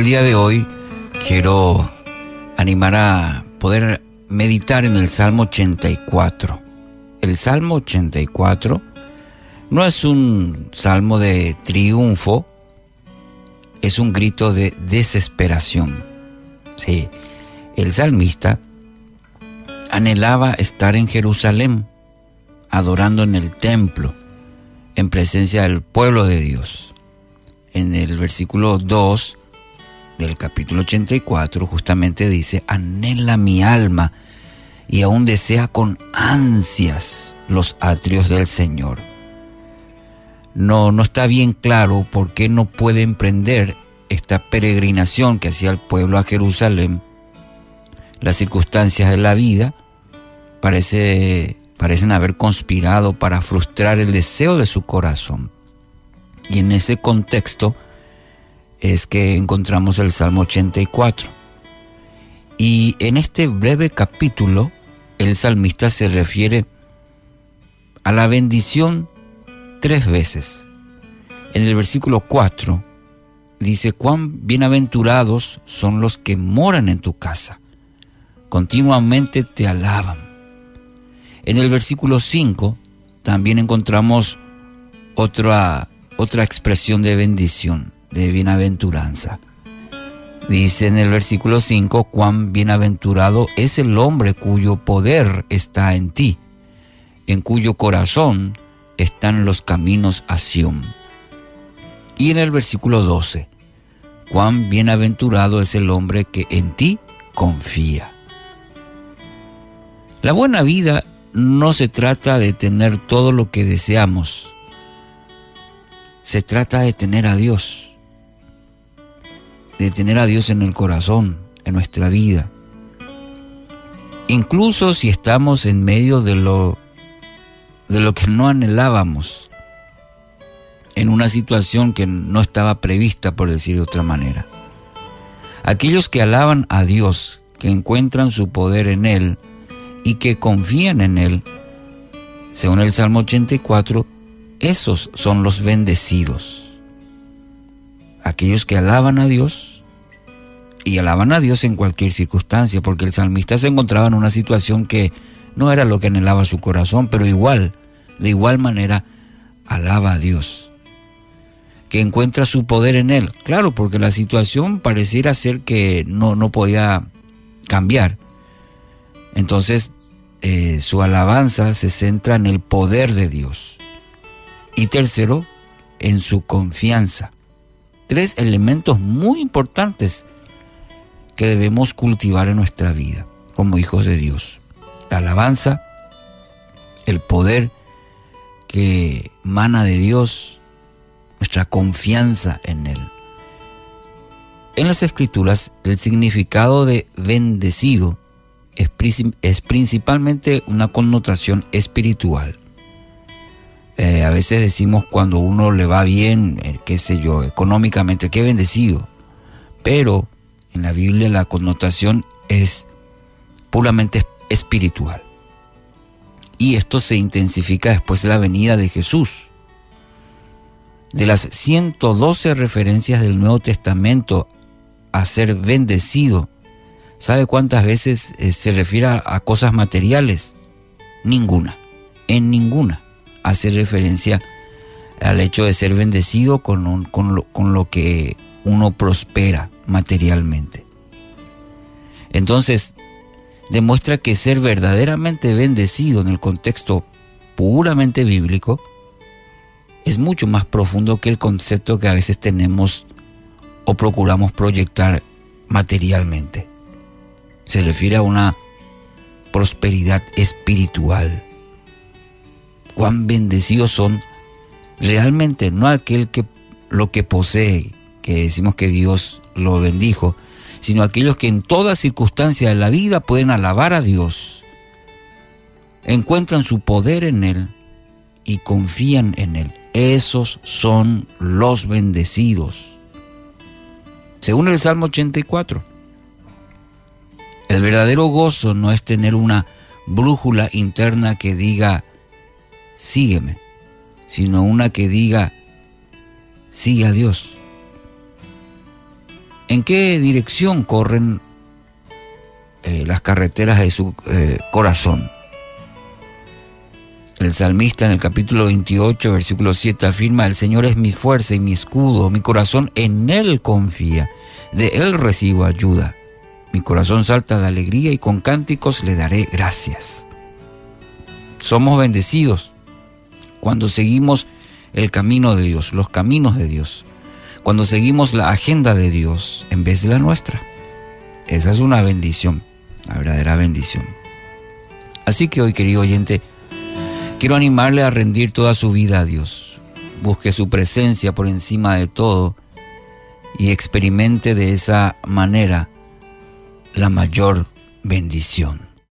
el día de hoy quiero animar a poder meditar en el Salmo 84. El Salmo 84 no es un salmo de triunfo, es un grito de desesperación. Sí, el salmista anhelaba estar en Jerusalén, adorando en el templo, en presencia del pueblo de Dios. En el versículo 2 del capítulo 84 justamente dice, anhela mi alma y aún desea con ansias los atrios del Señor. No, no está bien claro por qué no puede emprender esta peregrinación que hacía el pueblo a Jerusalén. Las circunstancias de la vida parece, parecen haber conspirado para frustrar el deseo de su corazón. Y en ese contexto, es que encontramos el Salmo 84. Y en este breve capítulo, el salmista se refiere a la bendición tres veces. En el versículo 4 dice, cuán bienaventurados son los que moran en tu casa, continuamente te alaban. En el versículo 5 también encontramos otra, otra expresión de bendición de bienaventuranza. Dice en el versículo 5, cuán bienaventurado es el hombre cuyo poder está en ti, en cuyo corazón están los caminos a Sión. Y en el versículo 12, cuán bienaventurado es el hombre que en ti confía. La buena vida no se trata de tener todo lo que deseamos, se trata de tener a Dios de tener a Dios en el corazón, en nuestra vida. Incluso si estamos en medio de lo, de lo que no anhelábamos, en una situación que no estaba prevista, por decir de otra manera. Aquellos que alaban a Dios, que encuentran su poder en Él y que confían en Él, según el Salmo 84, esos son los bendecidos. Aquellos que alaban a Dios y alaban a Dios en cualquier circunstancia, porque el salmista se encontraba en una situación que no era lo que anhelaba su corazón, pero igual, de igual manera, alaba a Dios, que encuentra su poder en él. Claro, porque la situación pareciera ser que no, no podía cambiar. Entonces, eh, su alabanza se centra en el poder de Dios. Y tercero, en su confianza. Tres elementos muy importantes que debemos cultivar en nuestra vida como hijos de Dios. La alabanza, el poder que mana de Dios, nuestra confianza en Él. En las escrituras el significado de bendecido es, es principalmente una connotación espiritual. Eh, a veces decimos cuando uno le va bien, eh, qué sé yo, económicamente, qué bendecido. Pero en la Biblia la connotación es puramente espiritual. Y esto se intensifica después de la venida de Jesús. De las 112 referencias del Nuevo Testamento a ser bendecido, ¿sabe cuántas veces eh, se refiere a cosas materiales? Ninguna. En ninguna hace referencia al hecho de ser bendecido con, con lo que uno prospera materialmente. Entonces, demuestra que ser verdaderamente bendecido en el contexto puramente bíblico es mucho más profundo que el concepto que a veces tenemos o procuramos proyectar materialmente. Se refiere a una prosperidad espiritual. Cuán bendecidos son realmente no aquel que lo que posee, que decimos que Dios lo bendijo, sino aquellos que en toda circunstancia de la vida pueden alabar a Dios, encuentran su poder en Él y confían en Él. Esos son los bendecidos. Según el Salmo 84, el verdadero gozo no es tener una brújula interna que diga, sígueme, sino una que diga, sigue a Dios ¿En qué dirección corren eh, las carreteras de su eh, corazón? El salmista en el capítulo 28, versículo 7 afirma, el Señor es mi fuerza y mi escudo, mi corazón en Él confía, de Él recibo ayuda. Mi corazón salta de alegría y con cánticos le daré gracias. Somos bendecidos cuando seguimos el camino de Dios, los caminos de Dios, cuando seguimos la agenda de Dios en vez de la nuestra. Esa es una bendición, la verdadera bendición. Así que hoy, querido oyente, Quiero animarle a rendir toda su vida a Dios. Busque su presencia por encima de todo y experimente de esa manera la mayor bendición.